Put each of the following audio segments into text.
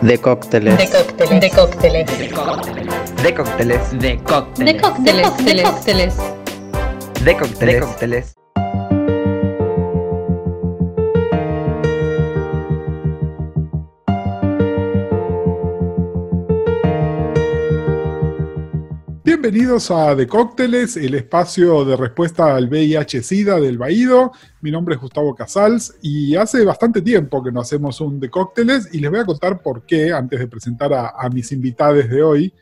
De cócteles. De cócteles. De cócteles. De cócteles. De cócteles. De cócteles. De cócteles. De cócteles. Bienvenidos a De Cócteles, el espacio de respuesta al VIH-Sida del Baído. Mi nombre es Gustavo Casals y hace bastante tiempo que no hacemos un De Cócteles y les voy a contar por qué antes de presentar a, mis invitados de hoy.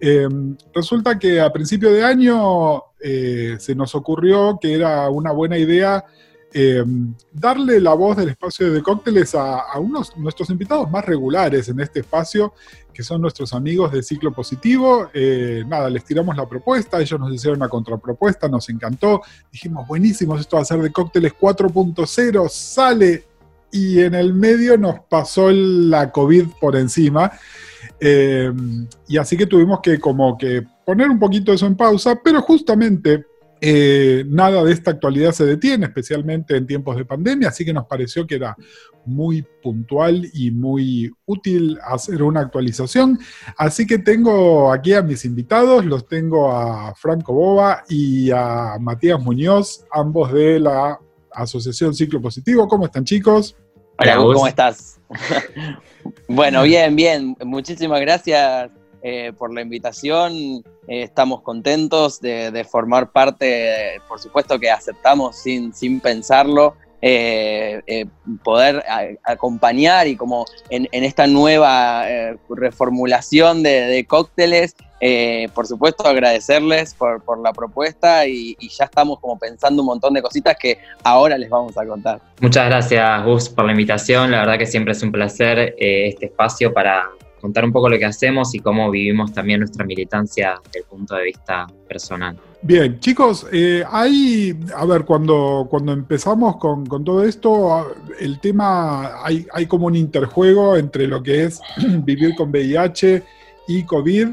Em, resulta que a principio de año eh, se nos ocurrió que era una buena idea em, darle la voz del espacio de cócteles a, a unos nuestros invitados más regulares en este espacio que son nuestros amigos de Ciclo Positivo. Eh, nada, les tiramos la propuesta, ellos nos hicieron una contrapropuesta, nos encantó. Dijimos, buenísimo, esto va a ser de cócteles 4.0, sale. Y en el medio nos pasó la COVID por encima. Eh, y así que tuvimos que como que poner un poquito eso en pausa, pero justamente eh, nada de esta actualidad se detiene, especialmente en tiempos de pandemia, así que nos pareció que era muy puntual y muy útil hacer una actualización. Así que tengo aquí a mis invitados, los tengo a Franco Boba y a Matías Muñoz, ambos de la Asociación Ciclo Positivo. ¿Cómo están chicos? Hola, ¿cómo estás? bueno, bien, bien. Muchísimas gracias eh, por la invitación. Eh, estamos contentos de, formar parte, por supuesto que aceptamos sin, sin pensarlo. Eh, poder acompañar y como en, esta nueva reformulación de, cócteles, por supuesto agradecerles por, la propuesta y, y, ya estamos como pensando un montón de cositas que ahora les vamos a contar. Muchas gracias Gus por la invitación, la verdad que siempre es un placer este espacio para contar un poco lo que hacemos y cómo vivimos también nuestra militancia desde el punto de vista personal. Bien, chicos, eh, hay, a ver, cuando, cuando empezamos con, todo esto, el tema, hay, hay, como un interjuego entre lo que es vivir con VIH y COVID,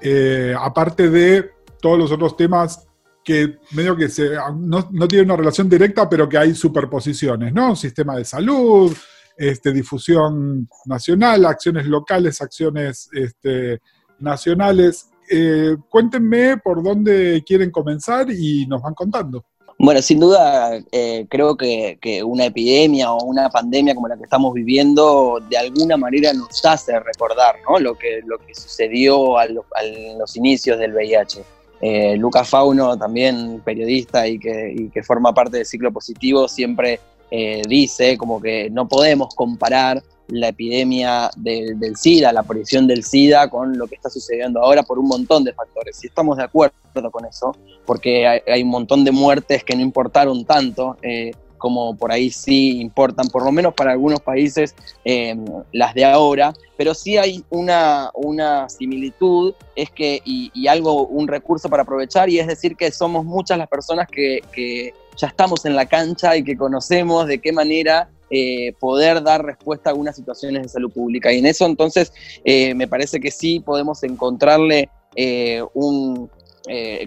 eh, aparte de todos los otros temas que medio que se, no, no tienen una relación directa, pero que hay superposiciones, ¿no? Sistema de salud, este, difusión nacional, acciones locales, acciones este, nacionales. Eh, cuéntenme por dónde quieren comenzar y nos van contando. Bueno, sin duda, eh, creo que, una epidemia o una pandemia como la que estamos viviendo, de alguna manera nos hace recordar lo, que, lo que sucedió a, los inicios del VIH. Eh, Lucas Fauno, también periodista y que, forma parte del ciclo positivo, siempre eh, dice como que no podemos comparar la epidemia del SIDA, la aparición del SIDA con lo que está sucediendo ahora por un montón de factores. Y estamos de acuerdo con eso, porque hay, un montón de muertes que no importaron tanto. Eh, como por ahí sí importan, por lo menos para algunos países, eh, las de ahora, pero sí hay una, una similitud, es que, y, algo, un recurso para aprovechar, y es decir que somos muchas las personas que, que ya estamos en la cancha y que conocemos de qué manera eh, poder dar respuesta a algunas situaciones de salud pública. Y en eso entonces eh, me parece que sí podemos encontrarle eh, un,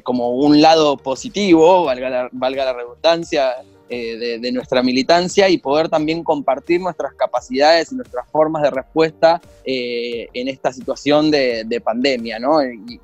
como un lado positivo, valga valga la redundancia, eh, de, nuestra militancia y poder también compartir nuestras capacidades y nuestras formas de respuesta eh, en esta situación de, pandemia, ¿no? Y,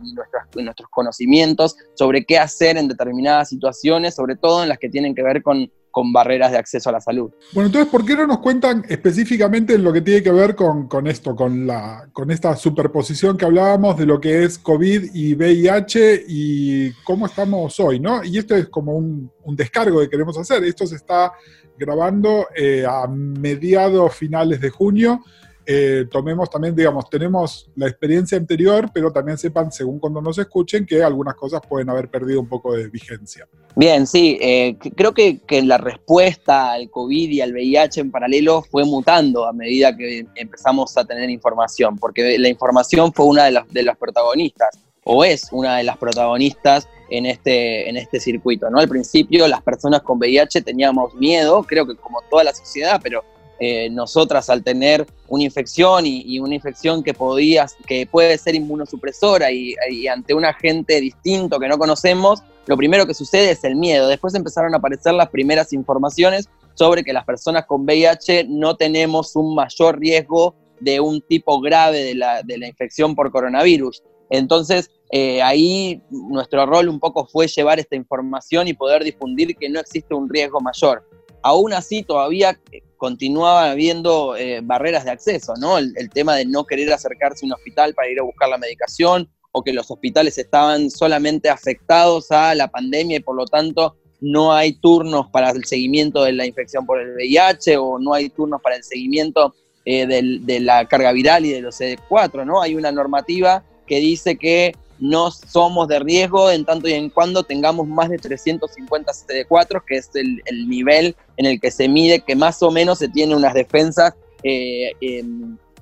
nuestros conocimientos sobre qué hacer en determinadas situaciones, sobre todo en las que tienen que ver con con barreras de acceso a la salud. Bueno, entonces, ¿por qué no nos cuentan específicamente en lo que tiene que ver con, esto, con, la, con esta superposición que hablábamos de lo que es COVID y VIH y cómo estamos hoy, ¿no? Y esto es como un, un descargo que queremos hacer. Esto se está grabando eh, a mediados finales de junio. Eh, tomemos también, digamos, tenemos la experiencia anterior, pero también sepan, según cuando nos escuchen, que algunas cosas pueden haber perdido un poco de vigencia. Bien, sí, eh, creo que, la respuesta al COVID y al VIH en paralelo fue mutando a medida que empezamos a tener información, porque la información fue una de las, de las protagonistas, o es una de las protagonistas en este, en este circuito. ¿no? Al principio las personas con VIH teníamos miedo, creo que como toda la sociedad, pero eh, nosotras al tener una infección y, una infección que, podía, que puede ser inmunosupresora y, ante un agente distinto que no conocemos, lo primero que sucede es el miedo. Después empezaron a aparecer las primeras informaciones sobre que las personas con VIH no tenemos un mayor riesgo de un tipo grave de la, de la infección por coronavirus. Entonces, eh, ahí nuestro rol un poco fue llevar esta información y poder difundir que no existe un riesgo mayor. Aún así, todavía continuaba habiendo eh, barreras de acceso, ¿no? El, tema de no querer acercarse a un hospital para ir a buscar la medicación o que los hospitales estaban solamente afectados a la pandemia y por lo tanto no hay turnos para el seguimiento de la infección por el VIH o no hay turnos para el seguimiento eh, del, de la carga viral y de los CD4, ¿no? Hay una normativa que dice que no somos de riesgo en tanto y en cuando tengamos más de 350 CD4, que es el, el nivel en el que se mide que más o menos se tiene unas defensas eh, eh,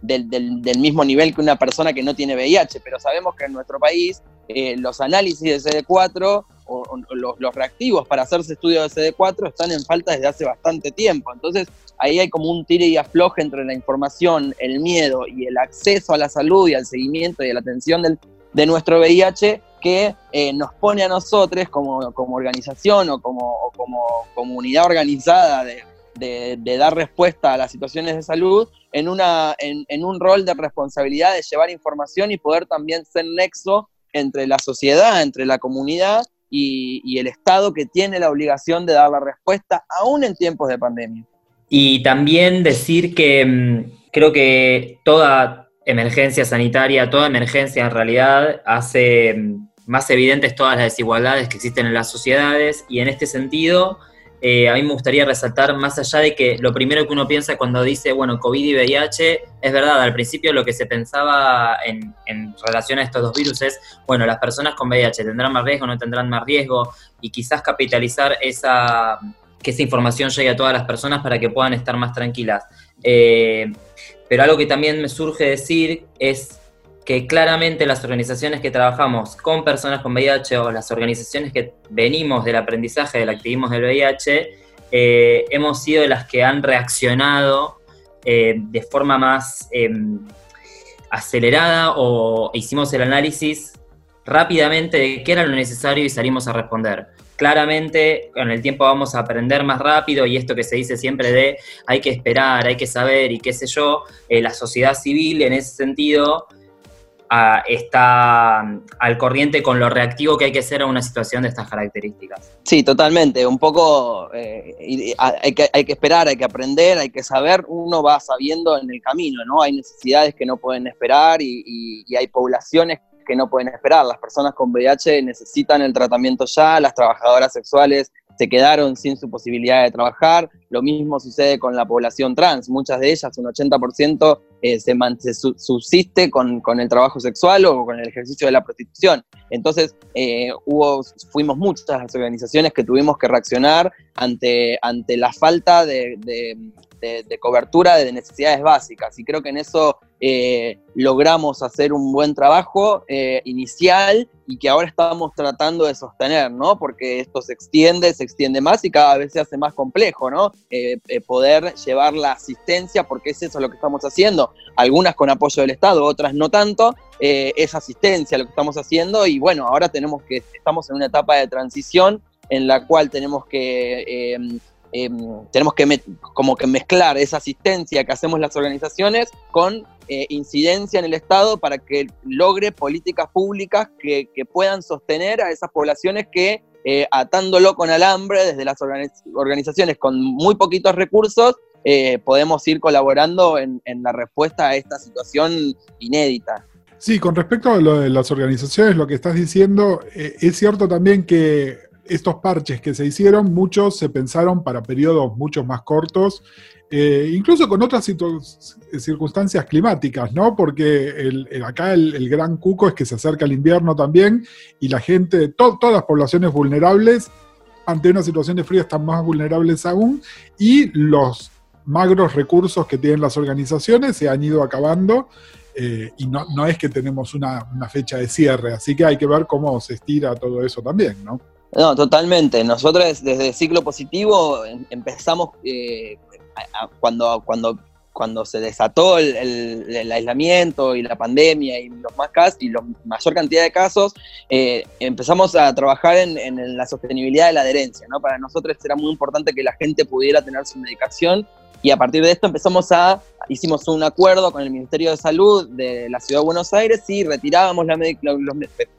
del, mismo nivel que una persona que no tiene VIH, pero sabemos que en nuestro país eh, los análisis de CD4 o, o los, los, reactivos para hacerse estudios de CD4 están en falta desde hace bastante tiempo. Entonces ahí hay como un tire y afloje entre la información, el miedo y el acceso a la salud y al seguimiento y a la atención del, de nuestro VIH que eh, nos pone a nosotros como, como organización o como, como, comunidad organizada de, dar respuesta a las situaciones de salud en, una, en, un rol de responsabilidad de llevar información y poder también ser nexo entre la sociedad, entre la comunidad y, y el Estado que tiene la obligación de dar la respuesta aún en tiempos de pandemia. Y también decir que mmm, creo que toda emergencia sanitaria, toda emergencia en realidad hace mm, más evidentes todas las desigualdades que existen en las sociedades y en este sentido eh, a mí me gustaría resaltar más allá de que lo primero que uno piensa cuando dice, bueno, COVID y VIH, es verdad, al principio lo que se pensaba en, en relación a estos dos virus es, bueno, las personas con VIH tendrán más riesgo, no tendrán más riesgo y quizás capitalizar esa que esa información llegue a todas las personas para que puedan estar más tranquilas. Eh, pero algo que también me surge decir es que claramente las organizaciones que trabajamos con personas con VIH o las organizaciones que venimos del aprendizaje del activismo del VIH, eh, hemos sido las que han reaccionado eh, de forma más eh, acelerada o hicimos el análisis rápidamente de qué era lo necesario y salimos a responder claramente con el tiempo vamos a aprender más rápido y esto que se dice siempre de hay que esperar, hay que saber y qué sé yo, eh, la sociedad civil en ese sentido a, está al corriente con lo reactivo que hay que ser a una situación de estas características. Sí, totalmente, un poco eh, hay, que, hay que esperar, hay que aprender, hay que saber, uno va sabiendo en el camino, ¿no? Hay necesidades que no pueden esperar y, y, y hay poblaciones que no pueden esperar. Las personas con VIH necesitan el tratamiento ya, las trabajadoras sexuales se quedaron sin su posibilidad de trabajar. Lo mismo sucede con la población trans. Muchas de ellas, un 80%, eh, se, se, subsiste con, con, el trabajo sexual o con el ejercicio de la prostitución. Entonces, eh, hubo, fuimos muchas las organizaciones que tuvimos que reaccionar ante, ante la falta de, de, cobertura de necesidades básicas. Y creo que en eso eh, logramos hacer un buen trabajo eh, inicial y que ahora estamos tratando de sostener, ¿no? Porque esto se extiende, se extiende más y cada vez se hace más complejo, ¿no? Eh, poder llevar la asistencia, porque es eso lo que estamos haciendo, algunas con apoyo del Estado, otras no tanto, es asistencia lo que estamos haciendo y bueno, ahora tenemos que, estamos en una etapa de transición en la cual tenemos que eh, tenemos que como que mezclar esa asistencia que hacemos las organizaciones con eh, incidencia en el Estado para que logre políticas públicas que, puedan sostener a esas poblaciones que eh, atándolo con alambre desde las organizaciones con muy poquitos recursos eh, podemos ir colaborando en, la respuesta a esta situación inédita. Sí, con respecto a lo de las organizaciones, lo que estás diciendo, es cierto también que estos parches que se hicieron, muchos se pensaron para periodos mucho más cortos, eh, incluso con otras circunstancias climáticas, ¿no? Porque acá el, gran cuco es que se acerca el invierno también y la gente, to, todas las poblaciones vulnerables, ante una situación de frío están más vulnerables aún y los magros recursos que tienen las organizaciones se han ido acabando. Eh, y no, es que tenemos una fecha de cierre, así que hay que ver cómo se estira todo eso también, ¿no? No, totalmente. Nosotros desde Ciclo Positivo em, empezamos eh, cuando, cuando, cuando se desató el, aislamiento y la pandemia y los más casos y la mayor cantidad de casos, eh, empezamos a trabajar en, la sostenibilidad de la adherencia. ¿no? Para nosotros era muy importante que la gente pudiera tener su medicación Y a partir de esto empezamos a, hicimos un acuerdo con el Ministerio de Salud de la Ciudad de Buenos Aires y retirábamos la los,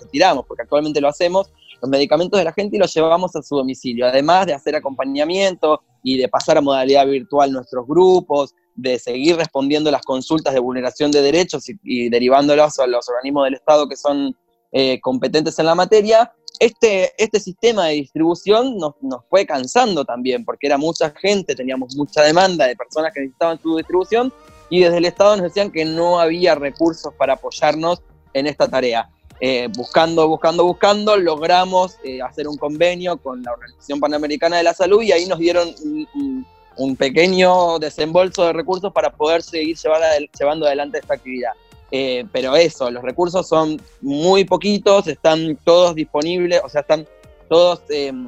retiramos, porque actualmente lo hacemos, los medicamentos de la gente y los llevábamos a su domicilio, además de hacer acompañamiento y de pasar a modalidad virtual nuestros grupos, de seguir respondiendo las consultas de vulneración de derechos y, derivándolos a los organismos del Estado que son eh, competentes en la materia, este, este sistema de distribución nos, nos, fue cansando también, porque era mucha gente, teníamos mucha demanda de personas que necesitaban su distribución, y desde el Estado nos decían que no había recursos para apoyarnos en esta tarea. Eh, buscando, buscando, buscando, logramos eh, hacer un convenio con la Organización Panamericana de la Salud y ahí nos dieron un, pequeño desembolso de recursos para poder seguir llevar llevando adelante esta actividad. Eh, pero eso, los recursos son muy poquitos, están todos disponibles, o sea, están todos em,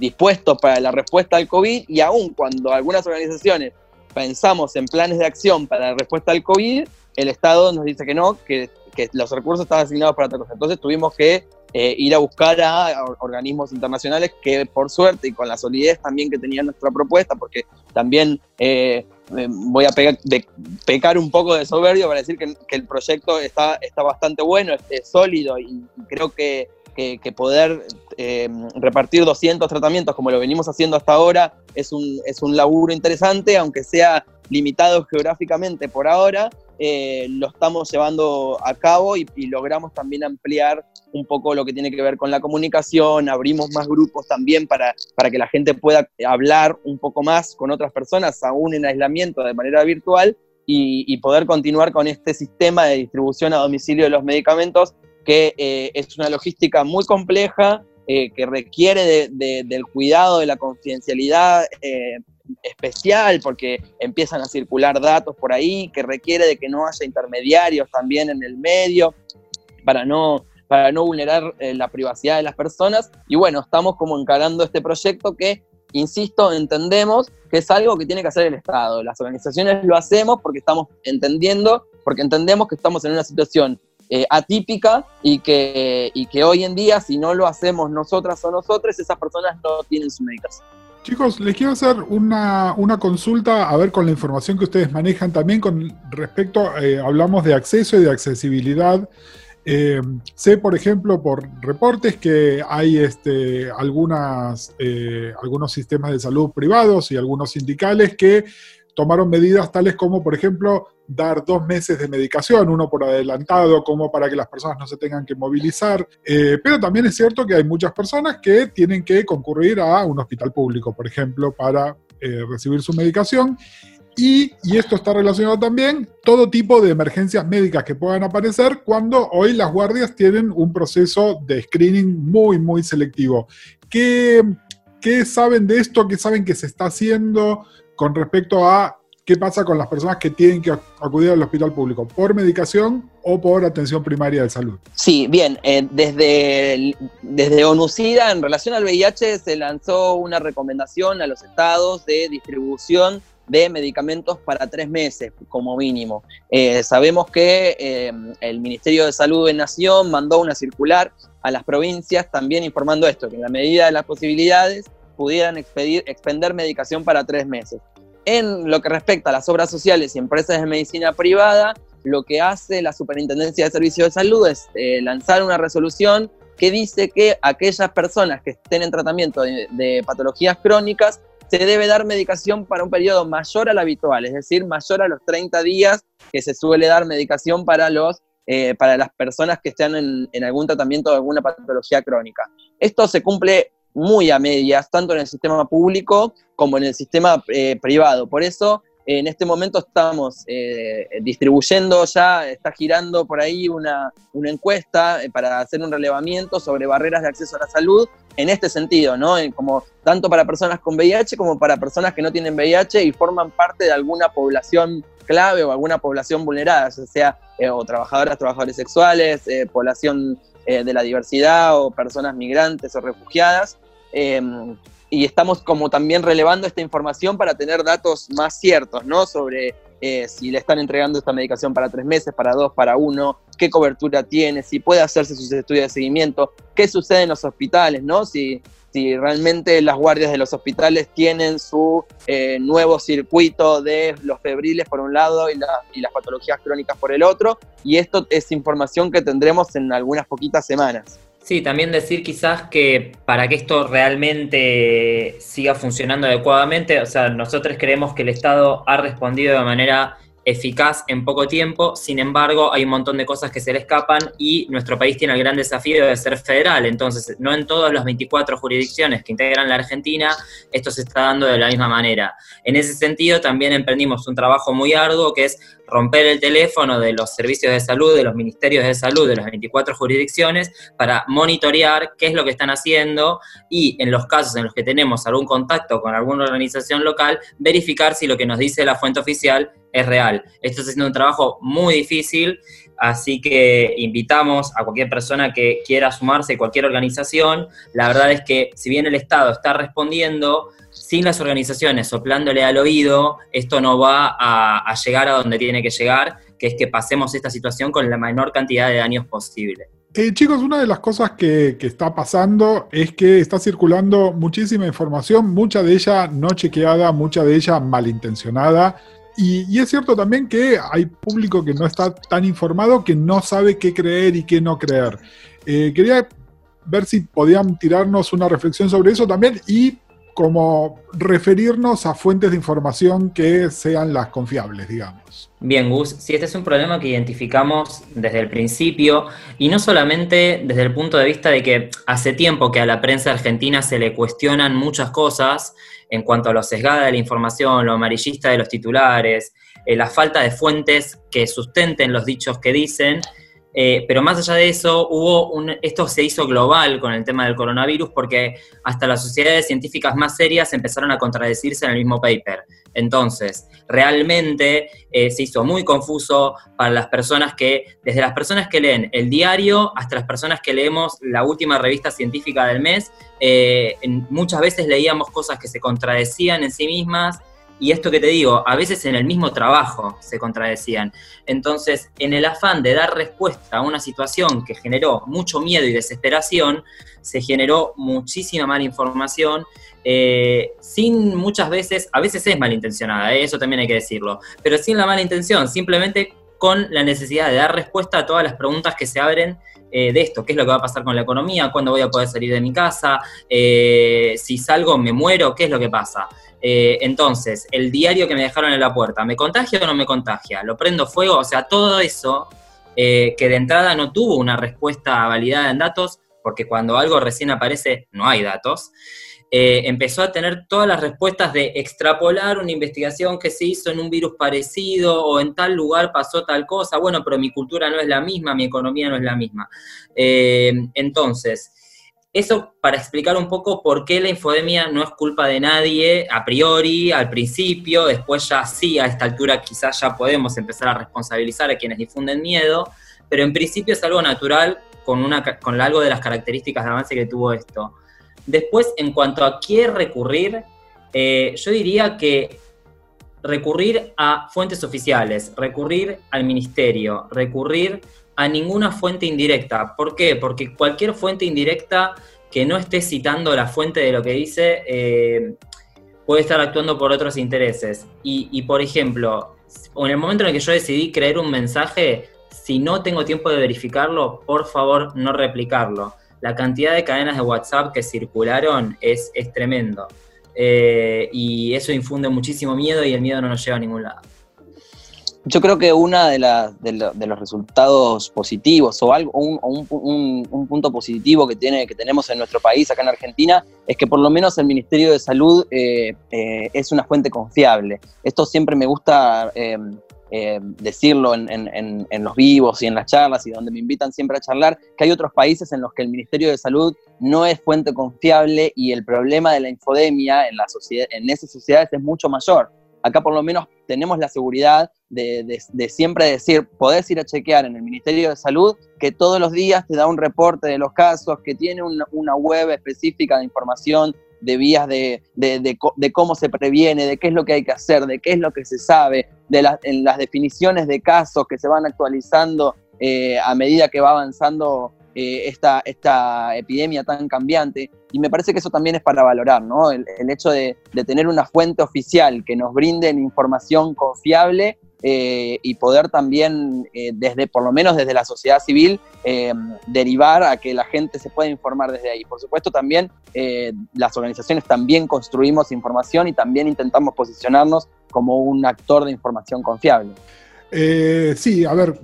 dispuestos para la respuesta al COVID y aún cuando algunas organizaciones pensamos en planes de acción para la respuesta al COVID, el Estado nos dice que no, que los recursos estaban asignados para otra cosa. Entonces tuvimos que eh, ir a buscar a, organismos internacionales que por suerte y con la solidez también que tenía nuestra propuesta, porque también eh, eh, voy a pecar un poco de soberbio para decir que, el proyecto está, está bastante bueno, es, sólido y creo que, que, poder repartir 200 tratamientos como lo venimos haciendo hasta ahora es un, es un laburo interesante, aunque sea limitado geográficamente por ahora, eh, lo estamos llevando a cabo y, logramos también ampliar un poco lo que tiene que ver con la comunicación, abrimos más grupos también para, para que la gente pueda hablar un poco más con otras personas, aún en aislamiento de manera virtual, y, poder continuar con este sistema de distribución a domicilio de los medicamentos, que eh, es una logística muy compleja, eh, que requiere del cuidado, de la confidencialidad especial porque empiezan a circular datos por ahí, que requiere de que no haya intermediarios también en el medio para no, para no vulnerar eh, la privacidad de las personas. Y bueno, estamos como encarando este proyecto que, insisto, entendemos que es algo que tiene que hacer el Estado. Las organizaciones lo hacemos porque estamos entendiendo, porque entendemos que estamos en una situación eh, atípica y que, y que hoy en día, si no lo hacemos nosotras o nosotros, esas personas no tienen su medicación. Chicos, les quiero hacer una, consulta, a ver con la información que ustedes manejan también con respecto, eh, hablamos de acceso y de accesibilidad. Eh, sé, por ejemplo, por reportes que hay este, algunas, eh, algunos sistemas de salud privados y algunos sindicales que tomaron medidas tales como, por ejemplo, dar dos meses de medicación, uno por adelantado, como para que las personas no se tengan que movilizar. Eh, pero también es cierto que hay muchas personas que tienen que concurrir a un hospital público, por ejemplo, para eh, recibir su medicación. Y, esto está relacionado también todo tipo de emergencias médicas que puedan aparecer cuando hoy las guardias tienen un proceso de screening muy, muy selectivo. ¿Qué, qué saben de esto? ¿Qué saben que se está haciendo con respecto a ¿Qué pasa con las personas que tienen que acudir al hospital público? ¿Por medicación o por atención primaria de salud? Sí, bien, eh, desde, desde ONUCIDA en relación al VIH se lanzó una recomendación a los estados de distribución de medicamentos para tres meses como mínimo. Eh, sabemos que eh, el Ministerio de Salud de Nación mandó una circular a las provincias también informando esto, que en la medida de las posibilidades pudieran expedir, expender medicación para tres meses. En lo que respecta a las obras sociales y empresas de medicina privada, lo que hace la Superintendencia de Servicios de Salud es eh, lanzar una resolución que dice que aquellas personas que estén en tratamiento de, patologías crónicas se debe dar medicación para un periodo mayor al habitual, es decir, mayor a los 30 días que se suele dar medicación para, los, eh, para las personas que están en, en algún tratamiento de alguna patología crónica. Esto se cumple muy a medias, tanto en el sistema público como en el sistema eh, privado. Por eso, en este momento estamos eh, distribuyendo ya, está girando por ahí una, una encuesta eh, para hacer un relevamiento sobre barreras de acceso a la salud en este sentido, ¿no? Como tanto para personas con VIH como para personas que no tienen VIH y forman parte de alguna población clave o alguna población vulnerada, ya sea trabajadoras, trabajadores sexuales, población eh, de la diversidad o personas migrantes o refugiadas. Em, y estamos como también relevando esta información para tener datos más ciertos, ¿no? Sobre eh, si le están entregando esta medicación para tres meses, para dos, para uno, qué cobertura tiene, si puede hacerse sus estudios de seguimiento, qué sucede en los hospitales, ¿no? Si, realmente las guardias de los hospitales tienen su eh, nuevo circuito de los febriles por un lado y, y las patologías crónicas por el otro. Y esto es información que tendremos en algunas poquitas semanas. Sí, también decir quizás que para que esto realmente siga funcionando adecuadamente, o sea, nosotros creemos que el Estado ha respondido de manera eficaz en poco tiempo, sin embargo hay un montón de cosas que se le escapan y nuestro país tiene el gran desafío de ser federal, entonces no en todas las 24 jurisdicciones que integran la Argentina esto se está dando de la misma manera. En ese sentido también emprendimos un trabajo muy arduo que es romper el teléfono de los servicios de salud, de los ministerios de salud de las 24 jurisdicciones para monitorear qué es lo que están haciendo y en los casos en los que tenemos algún contacto con alguna organización local, verificar si lo que nos dice la fuente oficial es real. Esto está siendo un trabajo muy difícil, así que invitamos a cualquier persona que quiera sumarse, cualquier organización. La verdad es que si bien el Estado está respondiendo, sin las organizaciones soplándole al oído, esto no va a, llegar a donde tiene que llegar, que es que pasemos esta situación con la menor cantidad de daños posible. Eh, chicos, una de las cosas que, que, está pasando es que está circulando muchísima información, mucha de ella no chequeada, mucha de ella malintencionada. Y, es cierto también que hay público que no está tan informado que no sabe qué creer y qué no creer. Eh, quería ver si podían tirarnos una reflexión sobre eso también y como referirnos a fuentes de información que sean las confiables, digamos. Bien, Gus, si este es un problema que identificamos desde el principio y no solamente desde el punto de vista de que hace tiempo que a la prensa argentina se le cuestionan muchas cosas en cuanto a lo sesgada de la información, lo amarillista de los titulares, eh, la falta de fuentes que sustenten los dichos que dicen, eh, pero más allá de eso, hubo un, esto se hizo global con el tema del coronavirus porque hasta las sociedades científicas más serias empezaron a contradecirse en el mismo paper. Entonces, realmente eh, se hizo muy confuso para las personas que, desde las personas que leen el diario hasta las personas que leemos la última revista científica del mes, eh, muchas veces leíamos cosas que se contradecían en sí mismas y esto que te digo, a veces en el mismo trabajo se contradecían. Entonces, en el afán de dar respuesta a una situación que generó mucho miedo y desesperación, se generó muchísima mala información, eh, sin muchas veces, a veces es malintencionada, ¿eh? eso también hay que decirlo, pero sin la mala intención, simplemente con la necesidad de dar respuesta a todas las preguntas que se abren eh, de esto, qué es lo que va a pasar con la economía, cuándo voy a poder salir de mi casa, si salgo me muero, qué es lo que pasa. Eh, entonces, el diario que me dejaron en la puerta, ¿me contagia o no me contagia? ¿Lo prendo fuego? O sea, todo eso eh, que de entrada no tuvo una respuesta validada en datos, porque cuando algo recién aparece no hay datos, eh, empezó a tener todas las respuestas de extrapolar una investigación que se hizo en un virus parecido o en tal lugar pasó tal cosa, bueno, pero mi cultura no es la misma, mi economía no es la misma. entonces, eso para explicar un poco por qué la infodemia no es culpa de nadie a priori, al principio, después ya sí, a esta altura quizás ya podemos empezar a responsabilizar a quienes difunden miedo, pero en principio es algo natural con, una, con algo de las características de avance que tuvo esto. Después, en cuanto a qué recurrir, eh, yo diría que recurrir a fuentes oficiales, recurrir al ministerio, recurrir a ninguna fuente indirecta. ¿Por qué? Porque cualquier fuente indirecta que no esté citando la fuente de lo que dice eh, puede estar actuando por otros intereses. Y, por ejemplo, en el momento en el que yo decidí creer un mensaje, si no tengo tiempo de verificarlo, por favor no replicarlo. La cantidad de cadenas de WhatsApp que circularon es, es tremendo. Eh, y eso infunde muchísimo miedo y el miedo no nos lleva a ningún lado. Yo creo que uno de, de, los resultados positivos o, algo, un, punto positivo que, tiene, que tenemos en nuestro país, acá en Argentina, es que por lo menos el Ministerio de Salud eh, eh, es una fuente confiable. Esto siempre me gusta em, decirlo en, los vivos y en las charlas y donde me invitan siempre a charlar, que hay otros países en los que el Ministerio de Salud no es fuente confiable y el problema de la infodemia en, la sociedad, en esas sociedades es mucho mayor. Acá por lo menos tenemos la seguridad de, siempre decir, podés ir a chequear en el Ministerio de Salud que todos los días te da un reporte de los casos, que tiene una, web específica de información de vías de, cómo se previene, de qué es lo que hay que hacer, de qué es lo que se sabe, de en las definiciones de casos que se van actualizando eh, a medida que va avanzando eh, esta, esta epidemia tan cambiante. Y me parece que eso también es para valorar, ¿no? El, hecho de, tener una fuente oficial que nos brinde información confiable eh, y poder también, desde, por lo menos desde la sociedad civil, derivar a que la gente se pueda informar desde ahí. Por supuesto, también las organizaciones también construimos información y también intentamos posicionarnos como un actor de información confiable. sí, a ver,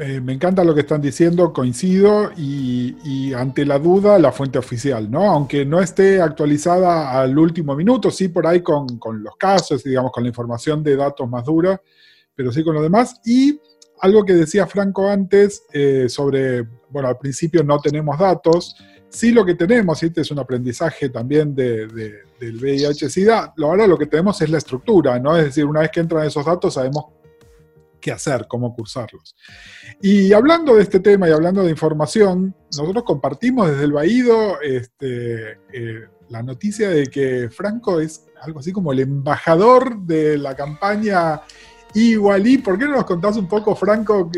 eh, me encanta lo que están diciendo, coincido, y, ante la duda, la fuente oficial, ¿no? Aunque no esté actualizada al último minuto, sí por ahí con, los casos, digamos, con la información de datos más dura, pero sí con lo demás. Y algo que decía Franco antes eh, sobre, bueno, al principio no tenemos datos, sí lo que tenemos, y este es un aprendizaje también de, del VIH-Sida, ahora lo que tenemos es la estructura, ¿no? Es decir, una vez que entran esos datos sabemos qué hacer, cómo cursarlos. Y hablando de este tema y hablando de información, nosotros compartimos desde el Baído este, eh, la noticia de que Franco es algo así como el embajador de la campaña Igualí. ¿Por qué no nos contás un poco, Franco,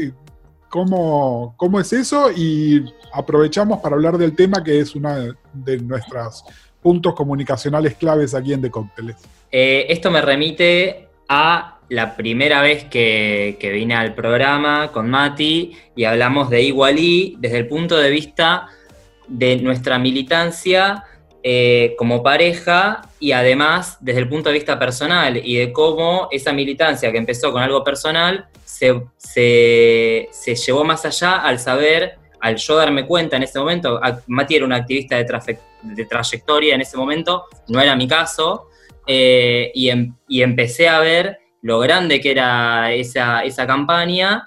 cómo, cómo es eso? Y aprovechamos para hablar del tema que es uno de nuestros puntos comunicacionales claves aquí en De Cócteles. Eh, esto me remite a la primera vez que, vine al programa con Mati y hablamos de Igualí desde el punto de vista de nuestra militancia eh, como pareja y además desde el punto de vista personal y de cómo esa militancia que empezó con algo personal se, se, llevó más allá al saber, al yo darme cuenta en ese momento, Mati era un activista de, de trayectoria en ese momento, no era mi caso, eh, y, em, y empecé a ver lo grande que era esa, esa campaña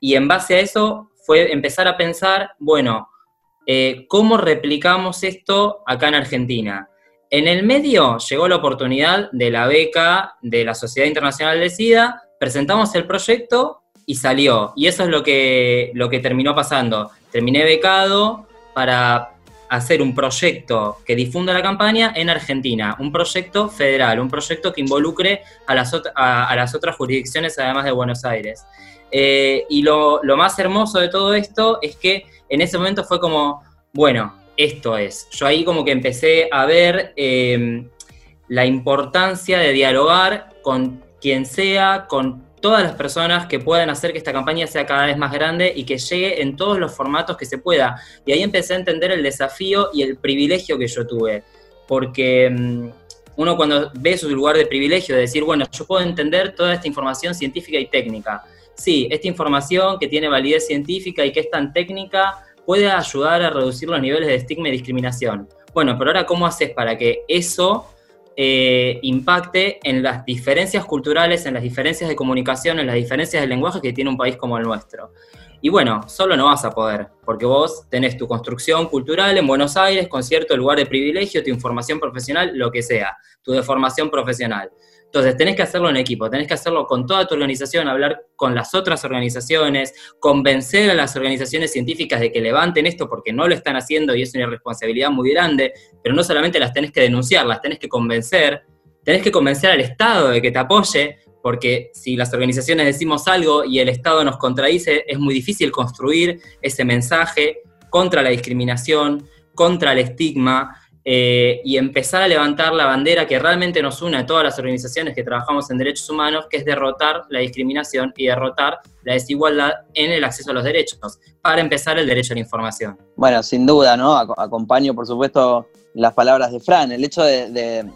y en base a eso fue empezar a pensar, bueno, eh, ¿cómo replicamos esto acá en Argentina? En el medio llegó la oportunidad de la beca de la Sociedad Internacional de SIDA, presentamos el proyecto y salió. Y eso es lo que, lo que terminó pasando. Terminé becado para hacer un proyecto que difunda la campaña en Argentina, un proyecto federal, un proyecto que involucre a las, otras jurisdicciones además de Buenos Aires. Eh, y lo, más hermoso de todo esto es que en ese momento fue como, bueno, esto es. Yo ahí como que empecé a ver em, la importancia de dialogar con quien sea, con todas las personas que puedan hacer que esta campaña sea cada vez más grande y que llegue en todos los formatos que se pueda. Y ahí empecé a entender el desafío y el privilegio que yo tuve, porque mm, uno cuando ve su lugar de privilegio, de decir, bueno, yo puedo entender toda esta información científica y técnica. Sí, esta información que tiene validez científica y que es tan técnica puede ayudar a reducir los niveles de estigma y discriminación. Bueno, pero ahora, ¿cómo haces para que eso eh, impacte en las diferencias culturales, en las diferencias de comunicación, en las diferencias de lenguaje que tiene un país como el nuestro. Y bueno, solo no vas a poder, porque vos tenés tu construcción cultural en Buenos Aires con cierto lugar de privilegio, tu información profesional, lo que sea, tu deformación profesional. Entonces, tenés que hacerlo en equipo, tenés que hacerlo con toda tu organización, hablar con las otras organizaciones, convencer a las organizaciones científicas de que levanten esto porque no lo están haciendo y es una responsabilidad muy grande, pero no solamente las tenés que denunciar, las tenés que convencer, tenés que convencer al Estado de que te apoye, porque si las organizaciones decimos algo y el Estado nos contradice, es muy difícil construir ese mensaje contra la discriminación, contra el estigma, eh, y empezar a levantar la bandera que realmente nos une a todas las organizaciones que trabajamos en derechos humanos, que es derrotar la discriminación y derrotar la desigualdad en el acceso a los derechos, para empezar el derecho a la información. Bueno, sin duda, ¿no? Acompaño, por supuesto, las palabras de Fran. El hecho de,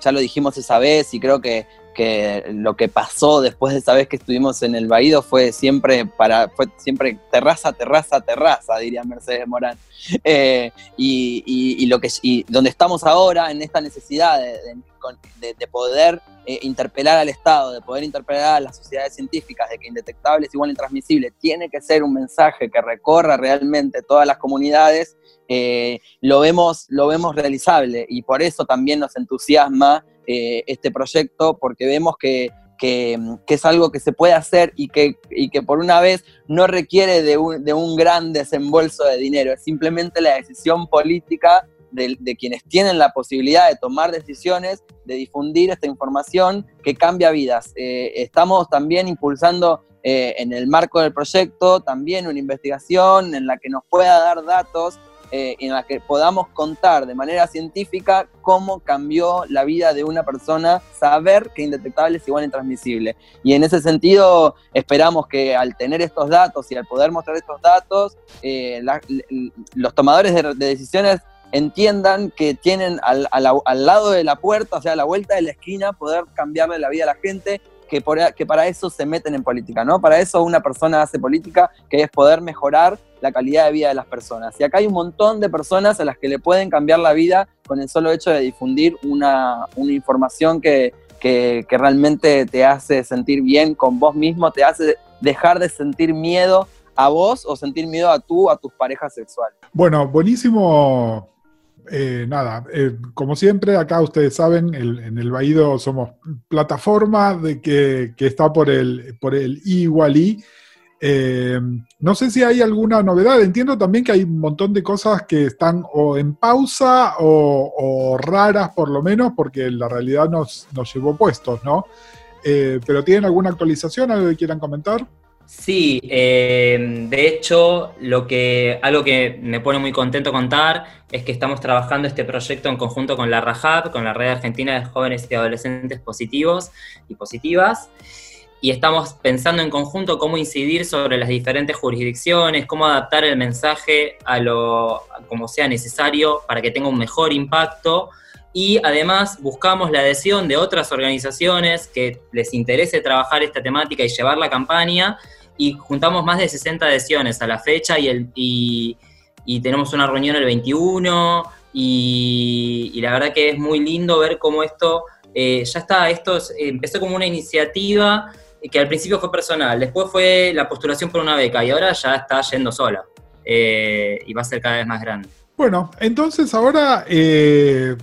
ya lo dijimos esa vez y creo que que lo que pasó después de esa vez que estuvimos en el Baído fue siempre para fue siempre terraza, terraza, terraza, diría Mercedes Morán. Eh, y, lo que y donde estamos ahora en esta necesidad de, poder eh, interpelar al Estado, de poder interpelar a las sociedades científicas, de que indetectable es igual intransmisible, tiene que ser un mensaje que recorra realmente todas las comunidades, eh, lo, vemos, lo vemos realizable y por eso también nos entusiasma eh, este proyecto porque vemos que, es algo que se puede hacer y que, que por una vez no requiere de un, gran desembolso de dinero, es simplemente la decisión política de, quienes tienen la posibilidad de tomar decisiones, de difundir esta información que cambia vidas. Eh, estamos también impulsando eh, en el marco del proyecto también una investigación en la que nos pueda dar datos eh, en la que podamos contar de manera científica cómo cambió la vida de una persona, saber que indetectable es igual a intransmisible. Y en ese sentido, esperamos que al tener estos datos y al poder mostrar estos datos, eh, los tomadores de, decisiones entiendan que tienen al, al, lado de la puerta, o sea, a la vuelta de la esquina, poder cambiarle la vida a la gente que, que, para eso se meten en política, ¿no? Para eso una persona hace política, que es poder mejorar la calidad de vida de las personas. Y acá hay un montón de personas a las que le pueden cambiar la vida con el solo hecho de difundir una, información que, que, realmente te hace sentir bien con vos mismo, te hace dejar de sentir miedo a vos o sentir miedo a tú, a tus parejas sexuales. Bueno, buenísimo eh, nada, eh, como siempre, acá ustedes saben, en el Baído somos plataforma de que, está por el, por el igualí. Eh, no sé si hay alguna novedad. Entiendo también que hay un montón de cosas que están o en pausa o, raras por lo menos, porque la realidad nos, nos llevó puestos, ¿no? Pero ¿tienen alguna actualización, algo que quieran comentar? Sí, eh, de hecho, lo que, algo que me pone muy contento contar es que estamos trabajando este proyecto en conjunto con la RAJAB, con la Red Argentina de Jóvenes y Adolescentes Positivos y Positivas y estamos pensando en conjunto cómo incidir sobre las diferentes jurisdicciones, cómo adaptar el mensaje a lo como sea necesario para que tenga un mejor impacto y además buscamos la adhesión de otras organizaciones que les interese trabajar esta temática y llevar la campaña y juntamos más de 60 adhesiones a la fecha y, tenemos una reunión el 21 y, la verdad que es muy lindo ver cómo esto eh, ya está, esto empezó como una iniciativa que al principio fue personal, después fue la postulación por una beca y ahora ya está yendo sola eh, y va a ser cada vez más grande. Bueno, entonces ahora eh,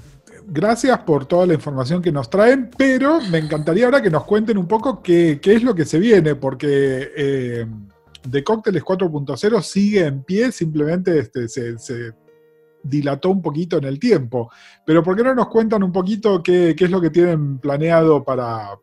gracias por toda la información que nos traen, pero me encantaría ahora que nos cuenten un poco qué, es lo que se viene, porque eh, de Cócteles 4.0 sigue en pie, simplemente este, se, dilató un poquito en el tiempo. Pero ¿por qué no nos cuentan un poquito qué, qué es lo que tienen planeado para,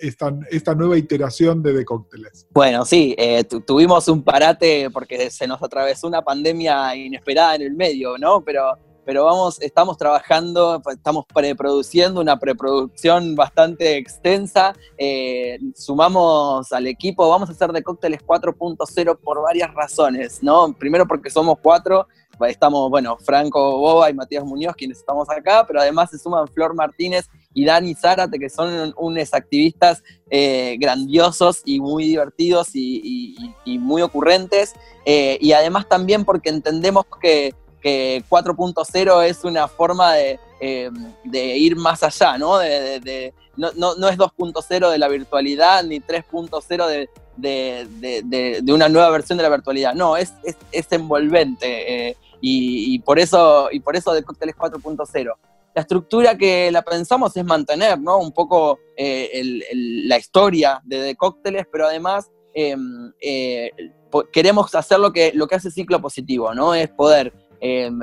esta, nueva iteración de The Cócteles? Bueno, sí, eh, tuvimos un parate porque se nos atravesó una pandemia inesperada en el medio, ¿no? Pero, pero vamos, estamos trabajando, estamos preproduciendo una preproducción bastante extensa. Eh, sumamos al equipo, vamos a hacer The Cócteles 4.0 por varias razones, ¿no? Primero porque somos cuatro estamos, bueno, Franco Boba y Matías Muñoz, quienes estamos acá, pero además se suman Flor Martínez y Dani Zárate, que son unos activistas eh, grandiosos y muy divertidos y, muy ocurrentes. Eh, y además también porque entendemos que, 4.0 es una forma de, eh, ir más allá, ¿no? De, no, es 2.0 de la virtualidad ni 3.0 de, una nueva versión de la virtualidad. No, es, es, envolvente y, por eso, y por eso de Cócteles 4.0. La estructura que la pensamos es mantener, ¿no? Un poco eh, la historia de, de, Cócteles, pero además em, eh, queremos hacer lo que, lo que hace ciclo positivo, ¿no? Es poder em,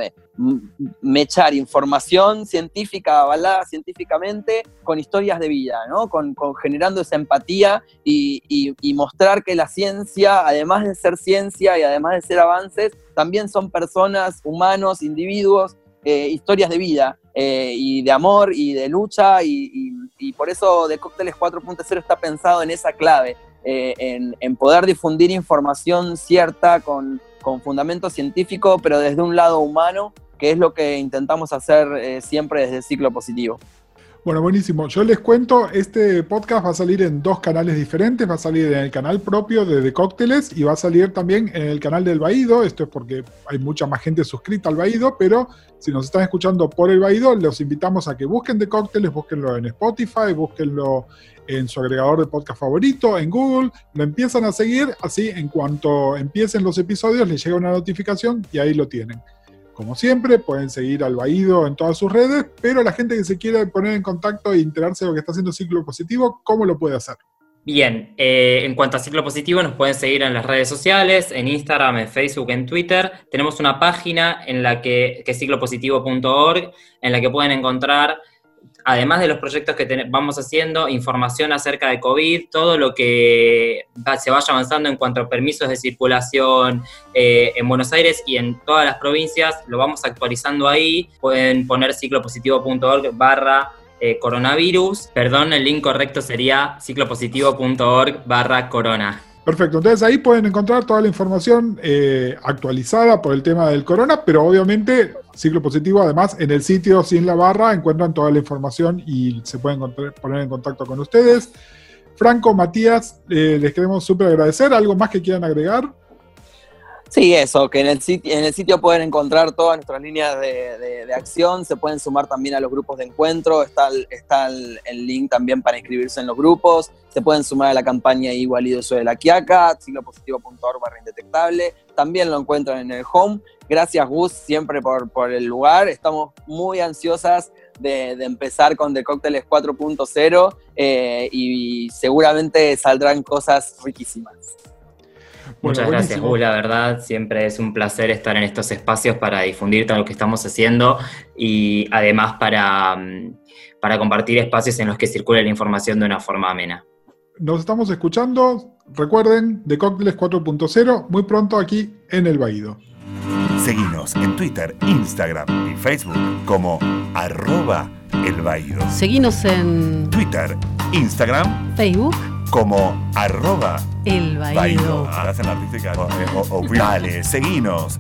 mechar información científica, avalada científicamente, con historias de vida, ¿no? Con, generando esa empatía y, mostrar que la ciencia, además de ser ciencia y además de ser avances, también son personas, humanos, individuos, eh, historias de vida eh, y de amor y de lucha y, por eso de Cócteles 4.0 está pensado en esa clave, eh, en poder difundir información cierta con con fundamento científico, pero desde un lado humano que es lo que intentamos hacer eh, siempre desde el ciclo positivo. Bueno, buenísimo. Yo les cuento, este podcast va a salir en dos canales diferentes. Va a salir en el canal propio de The Cócteles y va a salir también en el canal del Baído. Esto es porque hay mucha más gente suscrita al Baído, pero si nos están escuchando por el Baído, los invitamos a que busquen The Cócteles, búsquenlo en Spotify, búsquenlo en su agregador de podcast favorito, en Google, lo empiezan a seguir, así en cuanto empiecen los episodios les llega una notificación y ahí lo tienen. Como siempre, pueden seguir al Baído en todas sus redes, pero la gente que se quiera poner en contacto e enterarse de lo que está haciendo Ciclo Positivo, ¿cómo lo puede hacer? Bien, eh, en cuanto a ciclo positivo, nos pueden seguir en las redes sociales, en Instagram, en Facebook, en Twitter. Tenemos una página en la que, que es ciclopositivo.org, en la que pueden encontrar, además de los proyectos que vamos haciendo, información acerca de COVID, todo lo que se vaya avanzando en cuanto a permisos de circulación eh, en Buenos Aires y en todas las provincias, lo vamos actualizando ahí. Pueden poner ciclopositivo.org barra eh, coronavirus. Perdón, el link correcto sería ciclopositivo.org barra corona. Perfecto, entonces ahí pueden encontrar toda la información eh, actualizada por el tema del corona, pero obviamente Ciclo Positivo, además en el sitio sin la barra encuentran toda la información y se pueden poner en contacto con ustedes. Franco, Matías, eh, les queremos súper agradecer. ¿Algo más que quieran agregar? Sí, eso, que en el, sitio, en el sitio pueden encontrar todas nuestras líneas de, acción, se pueden sumar también a los grupos de encuentro, está, el, está el, link también para inscribirse en los grupos, se pueden sumar a la campaña Igualido Soy de la Quiaca, siglopositivo.org barra también lo encuentran en el home. Gracias Gus siempre por, por el lugar, estamos muy ansiosas de, empezar con The Cócteles 4.0 eh, y seguramente saldrán cosas riquísimas. Muchas gracias, Gus. La verdad, siempre es un placer estar en estos espacios para difundir todo lo que estamos haciendo y además para, mm, para compartir espacios en los que circule la información de una forma amena. Nos estamos escuchando. Recuerden, de Cócteles 4.0, muy pronto aquí en El Baído. Seguinos en Twitter, Instagram y Facebook como arroba El Baído. Seguinos en Twitter, Instagram, Facebook como arroba el baído. Hacen artística o, o, seguinos